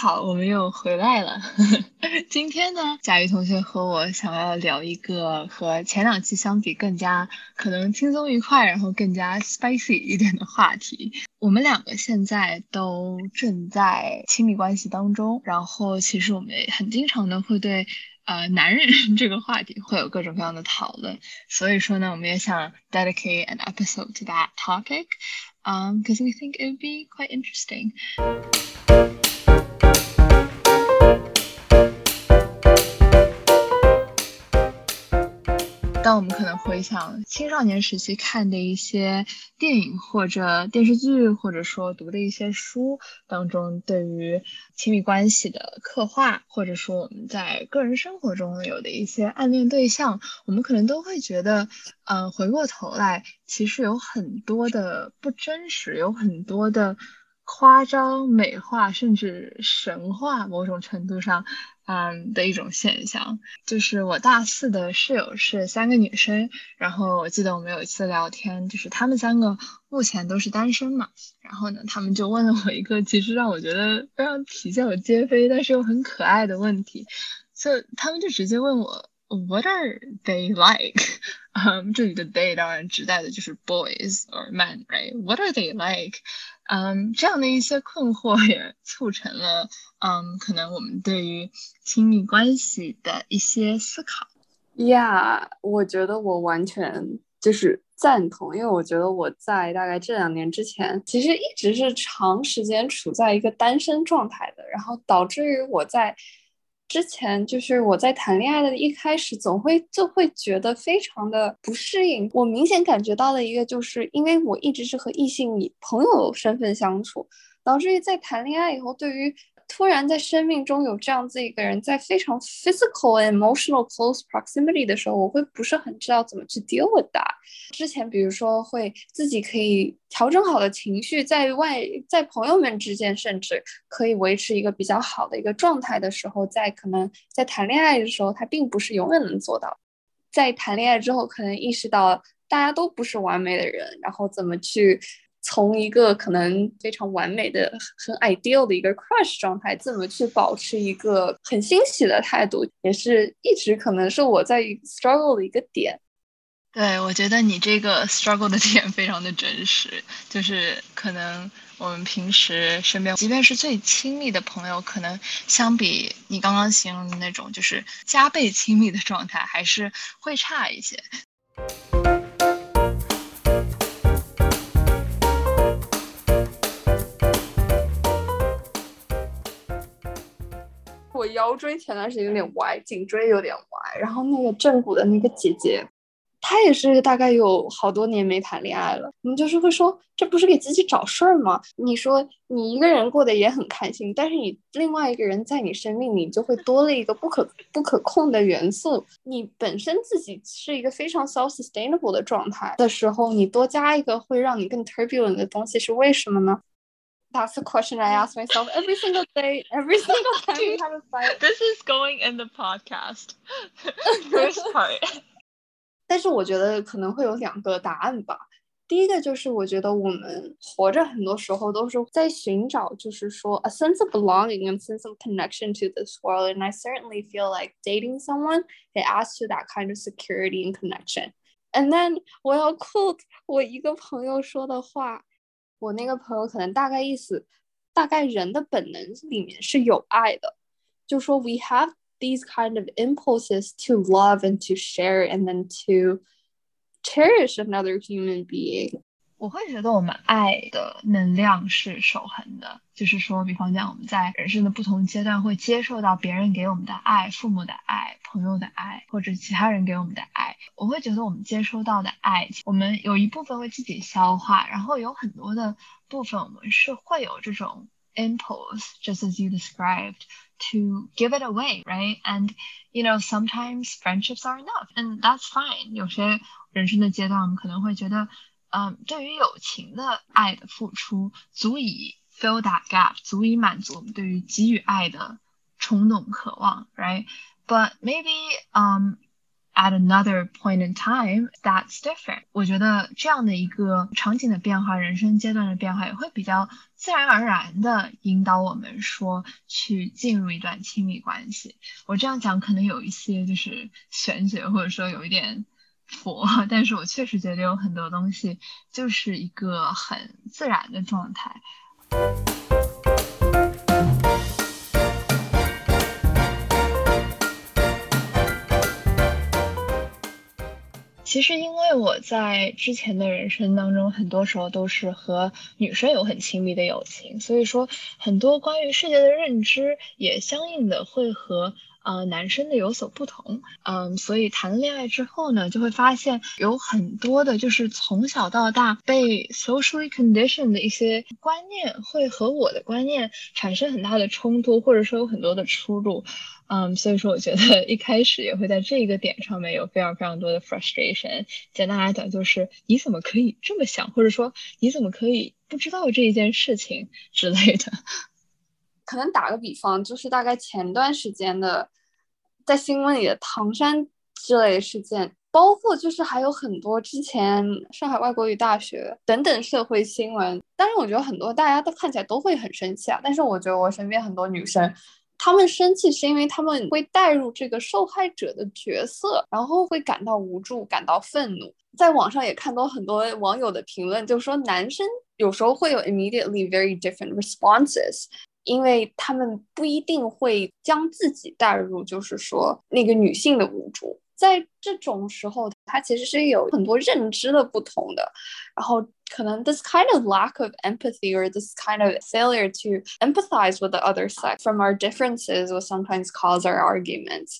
好，我们又回来了。今天呢，佳宇同学和我想要聊一个和前两期相比更加可能轻松愉快，然后更加 spicy 一点的话题。我们两个现在都正在亲密关系当中，然后其实我们也很经常的会对呃男人 这个话题会有各种各样的讨论。所以说呢，我们也想 dedicate an episode to that topic, um, because we think it would be quite interesting. 当我们可能回想青少年时期看的一些电影或者电视剧，或者说读的一些书当中，对于亲密关系的刻画，或者说我们在个人生活中有的一些暗恋对象，我们可能都会觉得，嗯，回过头来，其实有很多的不真实，有很多的夸张、美化，甚至神话，某种程度上。嗯的一种现象，就是我大四的室友是三个女生，然后我记得我们有一次聊天，就是她们三个目前都是单身嘛，然后呢，她们就问了我一个其实让我觉得非常啼笑皆非，但是又很可爱的问题，就她们就直接问我。What are they like？嗯，这里的 they 当然指代的就是 boys or men，right？What are they like？嗯，这样的一些困惑也促成了，嗯，可能我们对于亲密关系的一些思考。Yeah，我觉得我完全就是赞同，因为我觉得我在大概这两年之前，其实一直是长时间处在一个单身状态的，然后导致于我在。之前就是我在谈恋爱的一开始，总会就会觉得非常的不适应。我明显感觉到了一个，就是因为我一直是和异性以朋友身份相处，导致于在谈恋爱以后，对于。突然在生命中有这样子一个人，在非常 physical and emotional close proximity 的时候，我会不是很知道怎么去 deal with that。之前比如说会自己可以调整好的情绪，在外在朋友们之间，甚至可以维持一个比较好的一个状态的时候，在可能在谈恋爱的时候，他并不是永远能做到。在谈恋爱之后，可能意识到大家都不是完美的人，然后怎么去。从一个可能非常完美的、很 ideal 的一个 crush 状态，怎么去保持一个很欣喜的态度，也是一直可能是我在 struggle 的一个点。对，我觉得你这个 struggle 的点非常的真实，就是可能我们平时身边，即便是最亲密的朋友，可能相比你刚刚形容的那种就是加倍亲密的状态，还是会差一些。腰椎前段时间有点歪，颈椎有点歪，然后那个正骨的那个姐姐，她也是大概有好多年没谈恋爱了。我们就是会说，这不是给自己找事儿吗？你说你一个人过得也很开心，但是你另外一个人在你生命里就会多了一个不可不可控的元素。你本身自己是一个非常 self sustainable 的状态的时候，你多加一个会让你更 turbulent 的东西是为什么呢 ？That's the question I ask myself every single day, every single time we have a fight. This is going in the podcast first part. 但是我觉得可能会有两个答案吧。第一个就是我觉得我们活着很多时候都是在寻找，就是说 a sense of belonging and sense of connection to this world. And I certainly feel like dating someone it asks you that kind of security and connection. And then 我要 quote 我一个朋友说的话。 我那个朋友可能大概意思，大概人的本能里面是有爱的，就说 we have these kind of impulses to love and to share and then to cherish another human being. 我会觉得我们爱的能量是守恒的，就是说，比方讲，我们在人生的不同阶段会接受到别人给我们的爱、父母的爱、朋友的爱，或者其他人给我们的爱。我会觉得我们接收到的爱，我们有一部分会自己消化，然后有很多的部分我们是会有这种 impulse，just as you described，to give it away，right？And you know sometimes friendships are enough，and that's fine。有些人生的阶段，我们可能会觉得。嗯，对于友情的爱的付出，足以 fill that gap，足以满足我们对于给予爱的冲动渴望，right？But maybe um at another point in time that's different。我觉得这样的一个场景的变化，人生阶段的变化，也会比较自然而然的引导我们说去进入一段亲密关系。我这样讲可能有一些就是玄学，或者说有一点佛，但是我确实觉得有很多东西就是一个很自然的状态。其实，因为我在之前的人生当中，很多时候都是和女生有很亲密的友情，所以说很多关于世界的认知也相应的会和呃男生的有所不同。嗯，所以谈了恋爱之后呢，就会发现有很多的，就是从小到大被 socially conditioned 的一些观念，会和我的观念产生很大的冲突，或者说有很多的出入。嗯，所以说我觉得一开始也会在这一个点上面有非常非常多的 frustration。简单来讲，就是你怎么可以这么想，或者说你怎么可以不知道这一件事情之类的。可能打个比方，就是大概前段时间的在新闻里的唐山之类事件，包括就是还有很多之前上海外国语大学等等社会新闻。当然，我觉得很多大家都看起来都会很生气啊。但是我觉得我身边很多女生。她们生气是因为他们会带入这个受害者的角色，然后会感到无助、感到愤怒。在网上也看到很多网友的评论，就说男生有时候会有 immediately very different responses，因为他们不一定会将自己带入，就是说那个女性的无助。在这种时候，他其实是有很多认知的不同的，然后可能 this kind of lack of empathy or this kind of failure to empathize with the other sex from our differences will sometimes cause our arguments。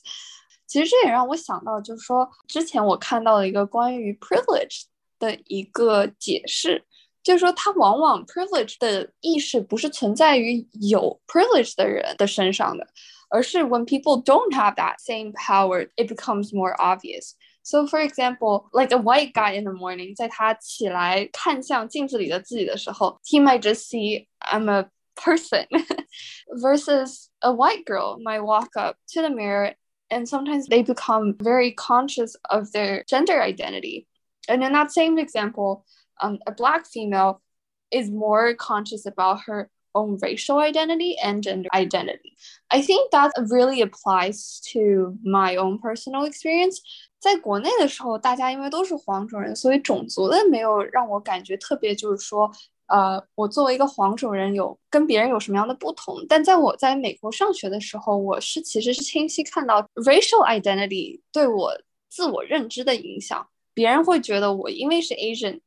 其实这也让我想到，就是说之前我看到了一个关于 privilege 的一个解释， 就是说它往往 privilege 的意识不是存在于有 privilege 的人的身上的。而是 when people don't have that same power, it becomes more obvious. So for example, like a white guy in the morning，在他起来看向镜子里的自己的时候，he might just see I'm a person versus a white girl might walk up to the mirror and sometimes they become very conscious of their gender identity. And in that same example, um, a black female is more conscious about her own racial identity and gender identity. I think that really applies to my own personal experience. 在国内的时候，大家因为都是黄种人，所以种族的没有让我感觉特别，就是说，呃，我作为一个黄种人有跟别人有什么样的不同。但在我在美国上学的时候，我是其实是清晰看到 racial identity 对我自我认知的影响。别人会觉得我因为是 Asian，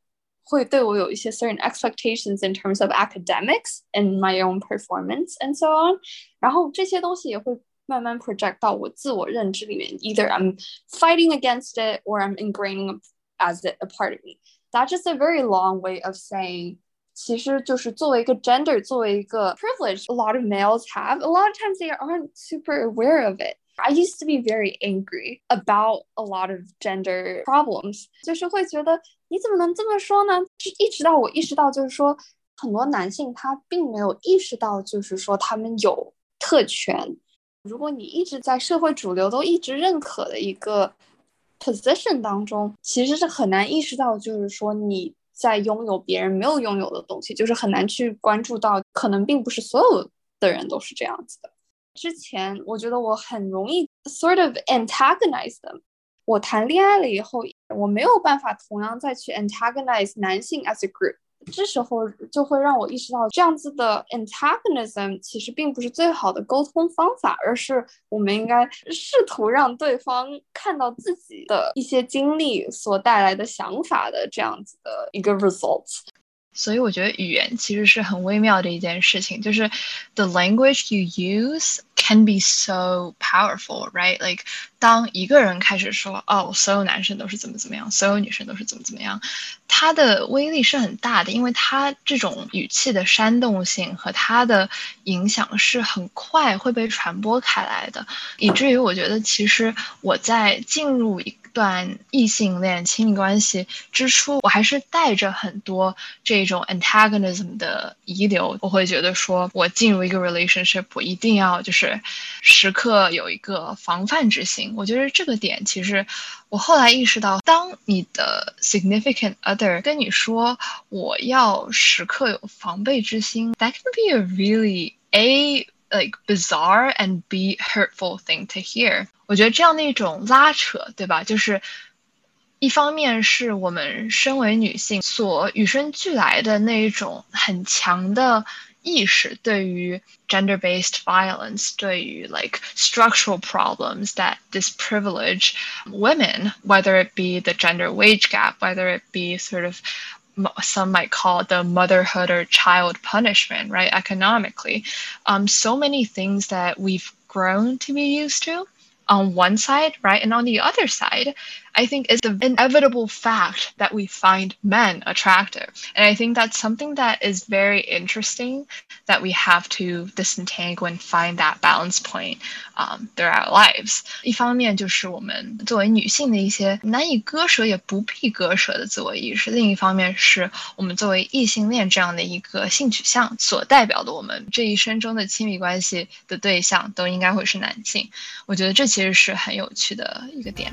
会对我有一些 certain expectations in terms of academics and my own performance and so on，然后这些东西也会慢慢 project 到我自我认知里面，either I'm fighting against it or I'm ingraining as it a part of me. That's just a very long way of saying 其实就是作为一个 gender，作为一个 privilege，a lot of males have. A lot of times they aren't super aware of it. I used to be very angry about a lot of gender problems，就是会觉得 你怎么能这么说呢？就一直到我意识到，就是说很多男性他并没有意识到，就是说他们有特权。如果你一直在社会主流都一直认可的一个 position 当中，其实是很难意识到，就是说你在拥有别人没有拥有的东西，就是很难去关注到，可能并不是所有的人都是这样子的。之前我觉得我很容易 sort of antagonize them。我谈恋爱了以后，我没有办法同样再去 antagonize 男性 as a group。这时候就会让我意识到，这样子的 antagonism 其实并不是最好的沟通方法，而是我们应该试图让对方看到自己的一些经历所带来的想法的这样子的一个 results。所以我觉得语言其实是很微妙的一件事情，就是 the language you use can be so powerful, right? Like 当一个人开始说哦，所有男生都是怎么怎么样，所有女生都是怎么怎么样，它的威力是很大的，因为它这种语气的煽动性和它的影响是很快会被传播开来的，以至于我觉得其实我在进入一段异性恋亲密关系之初，我还是带着很多这种 antagonism 的遗留。我会觉得说，我进入一个 relationship，我一定要就是时刻有一个防范之心。我觉得这个点其实，我后来意识到，当你的 significant other 跟你说我要时刻有防备之心，that can be a really a like bizarre and be hurtful thing to hear。我觉得这样的一种拉扯，对吧？就是一方面是我们身为女性所与生俱来的那一种很强的意识，对于 gender-based violence，对于 like structural problems that disprivilege women, whether it be the gender wage gap, whether it be sort of some might call the motherhood or child punishment, right? Economically, um, so many things that we've grown to be used to on one side, right? And on the other side, I think is the inevitable fact that we find men attractive. And I think that's something that is very interesting that we have to disentangle and find that balance point um, throughout our lives. 一方面就是我们作为女性的一些难以割舍也不必割舍的自我意识，另一方面是我们作为异性恋这样的一个性取向所代表的我们这一生中的亲密关系的对象都应该会是男性。我觉得这其实是很有趣的一个点。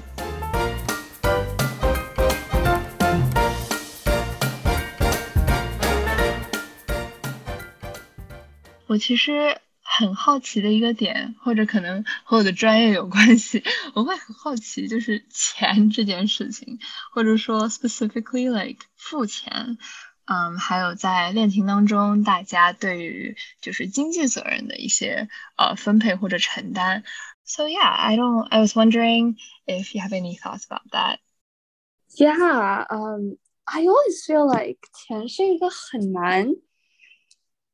我其实很好奇的一个点，或者可能和我的专业有关系，我会很好奇，就是钱这件事情，或者说 specifically like 付钱，嗯，还有在恋情当中，大家对于就是经济责任的一些呃分配或者承担。So yeah, I don't. I was wondering if you have any thoughts about that. Yeah, um, I always feel like 钱是一个很难。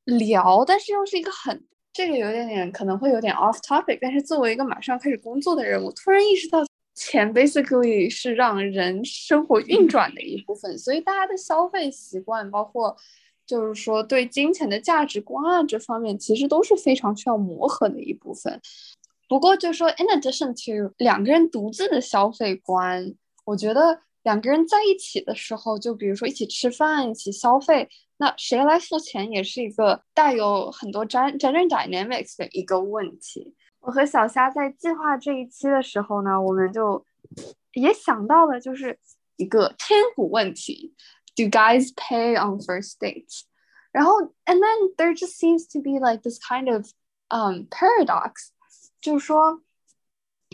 聊，但是又是一个很这个有点点可能会有点 off topic，但是作为一个马上开始工作的人，我突然意识到，钱 basically 是让人生活运转的一部分，所以大家的消费习惯，包括就是说对金钱的价值观啊这方面，其实都是非常需要磨合的一部分。不过就是说，in addition to 两个人独自的消费观，我觉得两个人在一起的时候，就比如说一起吃饭、一起消费。那谁来付钱也是一个带有很多 gender dynamics 的一个问题。我和小虾在计划这一期的时候呢，我们就也想到了，就是一个千古问题：Do guys pay on first dates？然后，and then there just seems to be like this kind of um paradox，就是说，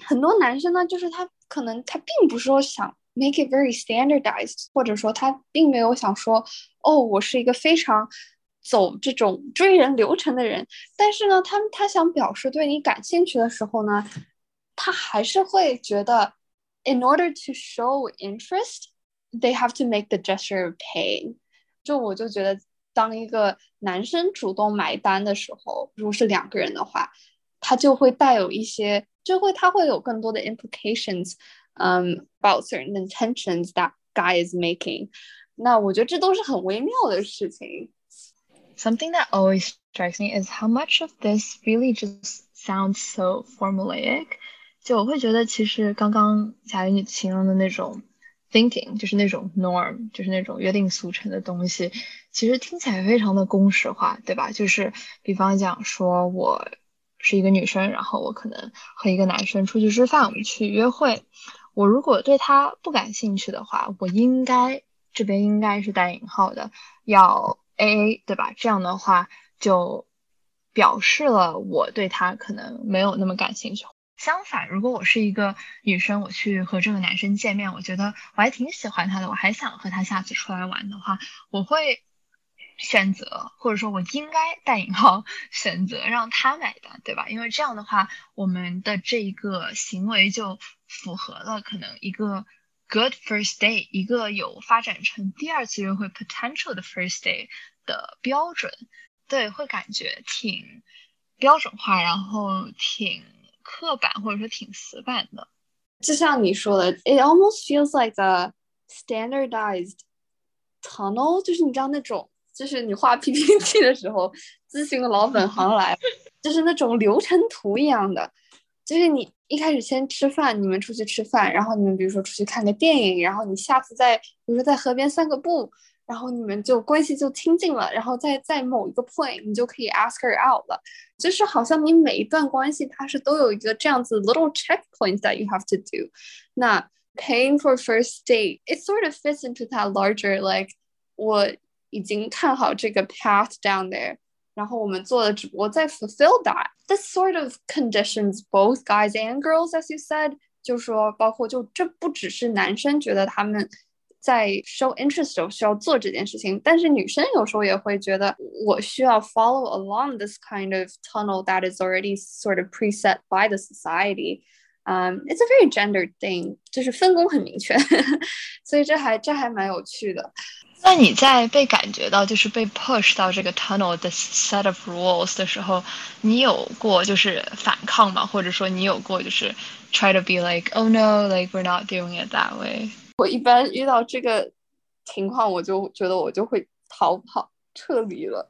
很多男生呢，就是他可能他并不是说想。make it very standardized，或者说他并没有想说，哦，我是一个非常走这种追人流程的人。但是呢，他他想表示对你感兴趣的时候呢，他还是会觉得，in order to show interest，they have to make the gesture of paying。就我就觉得，当一个男生主动买单的时候，如果是两个人的话，他就会带有一些，就会他会有更多的 implications。 um about certain intentions that guy is making. 那我觉得这都是很微妙的事情。Something that always strikes me is how much of this really just sounds so formulaic。就我会觉得，其实刚刚贾云你形容的那种 thinking，就是那种 norm，就是那种约定俗成的东西，其实听起来非常的公式化，对吧？就是比方讲说，我是一个女生，然后我可能和一个男生出去吃饭，我们去约会。 我如果对他不感兴趣的话，我应该这边应该是带引号的，要 A A 对吧？这样的话就表示了我对他可能没有那么感兴趣。相反，如果我是一个女生，我去和这个男生见面，我觉得我还挺喜欢他的，我还想和他下次出来玩的话，我会选择或者说我应该带引号选择让他买单，对吧？因为这样的话，我们的这个行为就。符合了可能一个 good first day，一个有发展成第二次约会 potential 的 first day 的标准，对，会感觉挺标准化，然后挺刻板或者说挺死板的。就像你说的，it almost feels like a standardized tunnel，就是你知道那种，就是你画 PPT 的时候，咨询的老本行来，就是那种流程图一样的。就是你一开始先吃饭，你们出去吃饭，然后你们比如说出去看个电影，然后你下次再比如说在河边散个步，然后你们就关系就亲近了，然后在在某一个 point 你就可以 ask her out 了，就是好像你每一段关系它是都有一个这样子 little checkpoints that you have to do。那 paying for first date it sort of fits into that larger like 我已经看好这个 path down there。然后我们做的只不过在 fulfill that. This sort of conditions both guys and girls, as you said. 就说包括就这不只是男生觉得他们在 show interest 时候需要做这件事情，但是女生有时候也会觉得我需要 follow along this kind of tunnel that is already sort of preset by the society. Um, it's a very gendered thing，就是分工很明确，所以这还这还蛮有趣的。那你在被感觉到就是被 push 到这个 tunnel 的 set of rules 的时候，你有过就是反抗吗？或者说你有过就是 try to be like oh no like we're not doing it that way？我一般遇到这个情况，我就觉得我就会逃跑撤离了。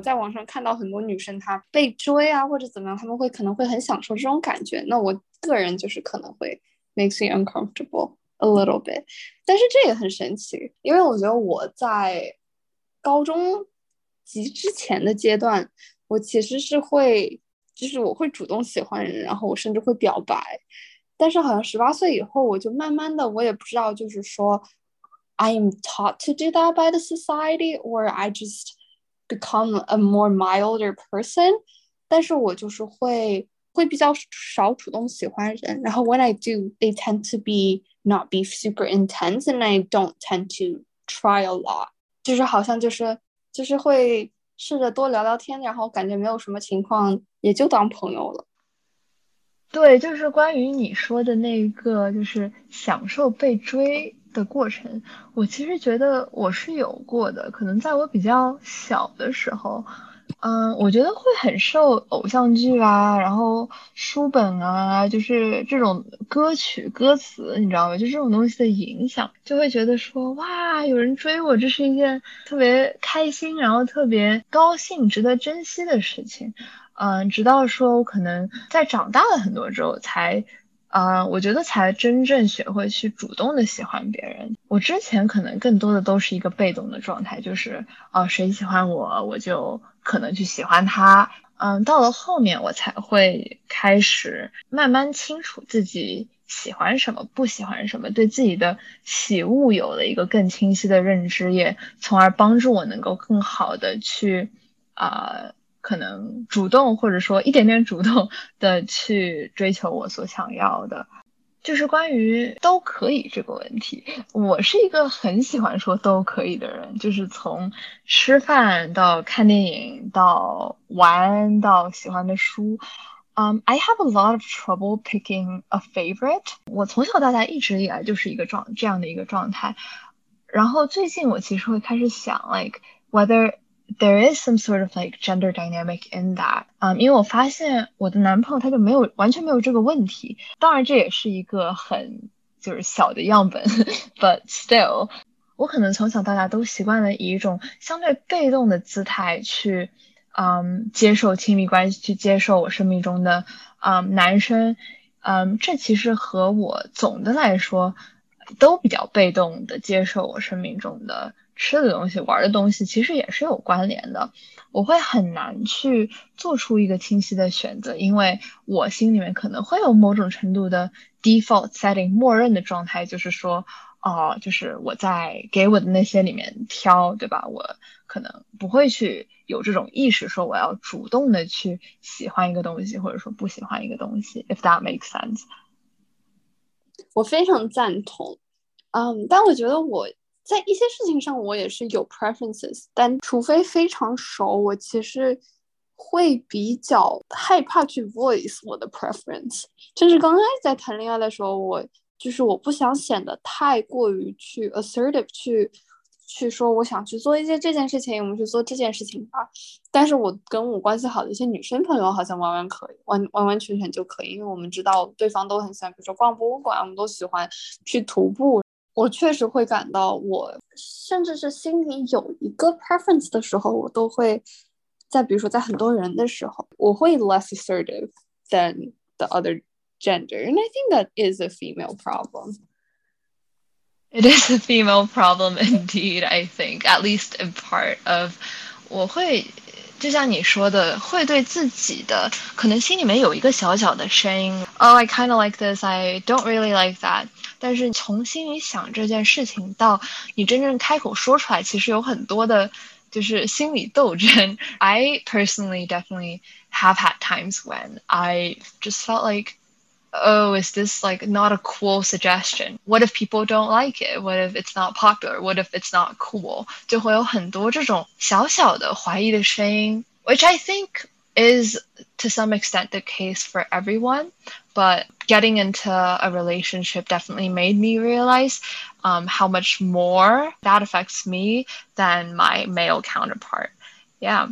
在网上看到很多女生，她被追啊，或者怎么样，他们会可能会很享受这种感觉。那我个人就是可能会 makes me uncomfortable a little bit。但是这也很神奇，因为我觉得我在高中及之前的阶段，我其实是会，就是我会主动喜欢人，然后我甚至会表白。但是好像十八岁以后，我就慢慢的，我也不知道，就是说，I am taught to do that by the society, or I just become a more milder person，但是我就是会会比较少主动喜欢人，然后 when I do, they tend to be not be super intense, and I don't tend to try a lot，就是好像就是就是会试着多聊聊天，然后感觉没有什么情况，也就当朋友了。对，就是关于你说的那个，就是享受被追。 的过程，我其实觉得我是有过的，可能在我比较小的时候，嗯，我觉得会很受偶像剧啊，然后书本啊，就是这种歌曲歌词，你知道吗？就这种东西的影响，就会觉得说，哇，有人追我，这是一件特别开心，然后特别高兴、值得珍惜的事情。嗯，直到说我可能在长大了很多之后才。啊，我觉得才真正学会去主动的喜欢别人。我之前可能更多的都是一个被动的状态，就是啊，谁喜欢我，我就可能去喜欢他。嗯，到了后面我才会开始慢慢清楚自己喜欢什么，不喜欢什么，对自己的喜恶有了一个更清晰的认知，也从而帮助我能够更好的去啊。可能主动或者说一点点主动的去追求我所想要的，就是关于都可以这个问题。我是一个很喜欢说都可以的人，就是从吃饭到看电影到玩到喜欢的书。嗯，I have a lot of trouble picking a favorite。我从小到大一直以来就是一个状这样的一个状态。然后最近我其实会开始想，like whether there is some sort of like gender dynamic in that，嗯，因为我发现我的男朋友他就没有完全没有这个问题，当然这也是一个很就是小的样本，but still，我可能从小到大都习惯了以一种相对被动的姿态去，嗯，接受亲密关系，去接受我生命中的嗯男生，嗯，这其实和我总的来说都比较被动的接受我生命中的。吃的东西、玩的东西其实也是有关联的，我会很难去做出一个清晰的选择，因为我心里面可能会有某种程度的 default setting 默认的状态，就是说，哦，就是我在给我的那些里面挑，对吧？我可能不会去有这种意识，说我要主动的去喜欢一个东西，或者说不喜欢一个东西，if that makes sense。我非常赞同，嗯，但我觉得我。在一些事情上，我也是有 preferences，但除非非常熟，我其实会比较害怕去 voice 我的 preference。就是刚刚在谈恋爱的时候，我就是我不想显得太过于去 assertive，去去说我想去做一些这件事情，我们去做这件事情吧。但是我跟我关系好的一些女生朋友好像完完可以，完完完全全就可以，因为我们知道对方都很喜欢，比如说逛博物馆，我们都喜欢去徒步。我确实会感到，我甚至是心里有一个 preference 的时候，我都会在比如说在很多人的时候，我会 less assertive than the other gender, and I think that is a female problem. It is a female problem indeed, I think, at least in part of 我会就像你说的，会对自己的可能心里面有一个小小的声音，Oh, I kind of like this, I don't really like that。 但是从心里想这件事情到你真正开口说出来，其实有很多的，就是心理斗争。I personally definitely have had times when I just felt like oh, is this like not a cool suggestion? What if people don't like it? What if it's not popular? What if it's not cool? 就会有很多这种小小的怀疑的声音，which I think is to some extent the case for everyone. But getting into a relationship definitely made me realize um, how much more that affects me than my male counterpart. Yeah.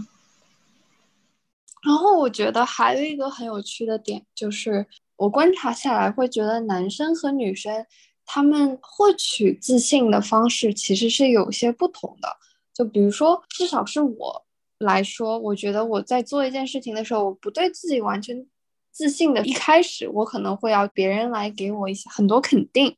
然后我觉得还有一个很有趣的点就是，我观察下来会觉得男生和女生他们获取自信的方式其实是有些不同的。就比如说，至少是我来说，我觉得我在做一件事情的时候，我不对自己完全 自信的。一开始我可能会要别人来给我一些很多肯定，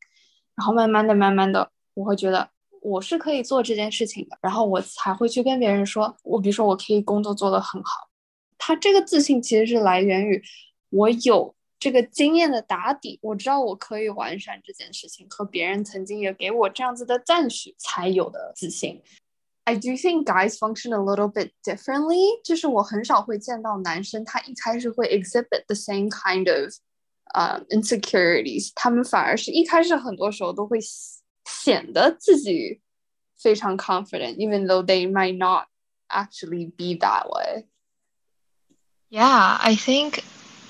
然后慢慢的、慢慢的，我会觉得我是可以做这件事情的，然后我才会去跟别人说，我比如说我可以工作做得很好。他这个自信其实是来源于我有。这个经验的打底，我知道我可以完善这件事情，和别人曾经也给我这样子的赞许才有的自信。I do think guys function a little bit differently，就是我很少会见到男生他一开始会 exhibit the same kind of 呃 insecurities，他们反而是一开始很多时候都会显得自己非常 confident，even though they might not actually be that way。Yeah, I think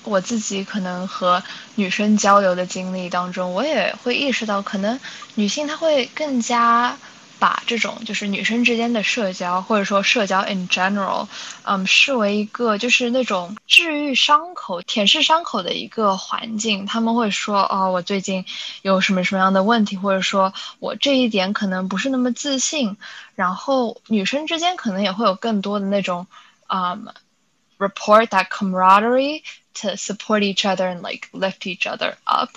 我自己可能和女生交流的经历当中，我也会意识到，可能女性她会更加 把这种就是女生之间的社交，或者说社交 in general，嗯，视为一个就是那种治愈伤口、舔舐伤口的一个环境。他们会说，哦，我最近有什么什么样的问题，或者说我这一点可能不是那么自信。然后女生之间可能也会有更多的那种，嗯，report that camaraderie。to support each other and like lift each other up.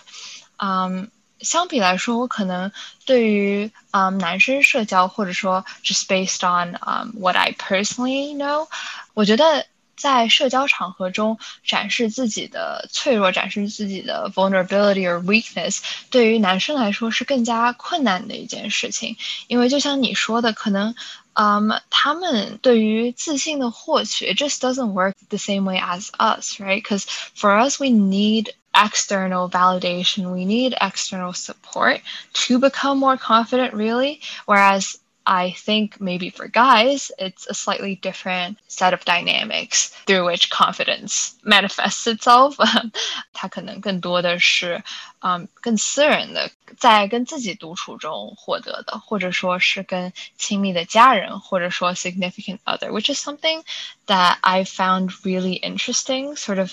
Um, 相比来说，我可能对于嗯、um, 男生社交，或者说 just based on um what I personally know，我觉得在社交场合中展示自己的脆弱，展示自己的 vulnerability or weakness，对于男生来说是更加困难的一件事情，因为就像你说的，可能。um, 他们对于自信的获取, it just doesn't work the same way as us, right? Because for us, we need external validation, we need external support to become more confident, really. Whereas I think maybe for guys, it's a slightly different set of dynamics through which confidence manifests itself. 它可能更多的是，嗯，更私人的，在跟自己独处中获得的，或者说是跟亲密的家人，或者说 significant other，which is something that I found really interesting, sort of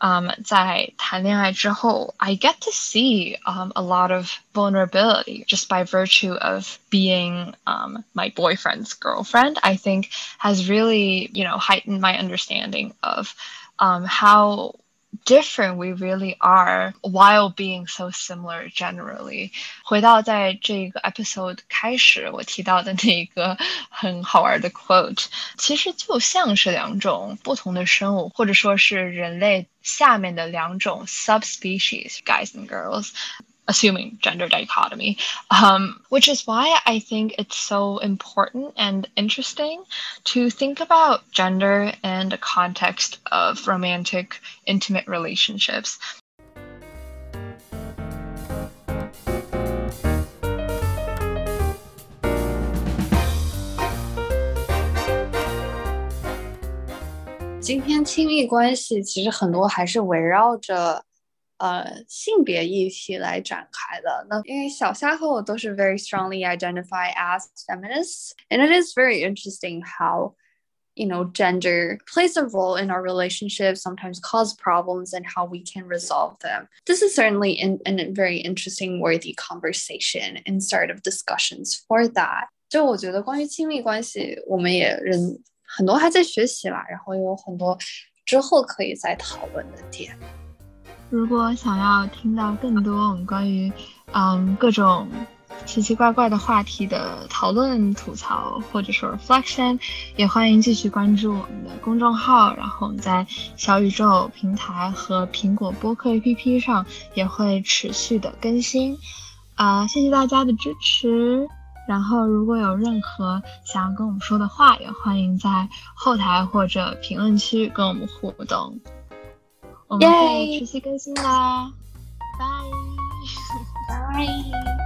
um, 在谈恋爱之后, I get to see um, a lot of vulnerability just by virtue of being um, my boyfriend's girlfriend. I think has really, you know, heightened my understanding of um, how different we really are while being so similar generally。回到在这个 episode 开始我提到的那个很好玩的 quote，其实就像是两种不同的生物，或者说是人类下面的两种 subspecies，guys and girls。 assuming gender dichotomy, um, which is why I think it's so important and interesting to think about gender in the context of romantic, intimate relationships. 今天亲密关系其实很多还是围绕着 呃性别议题来展开的。那因为小夏和我都是 very strongly identify as feminists, and it is very interesting how you know gender plays a role in our relationships sometimes cause problems and how we can resolve them this is certainly in, in a very interesting worthy conversation and start of discussions for that 就我觉得关于亲密关系，我们也人很多还在学习啦，然后有很多之后可以再讨论的点。 如果想要听到更多我们关于嗯各种奇奇怪怪的话题的讨论、吐槽或者说 reflection，也欢迎继续关注我们的公众号。然后我们在小宇宙平台和苹果播客 APP 上也会持续的更新。啊，谢谢大家的支持。然后如果有任何想要跟我们说的话，也欢迎在后台或者评论区跟我们互动。我们会持续更新啦，拜。拜。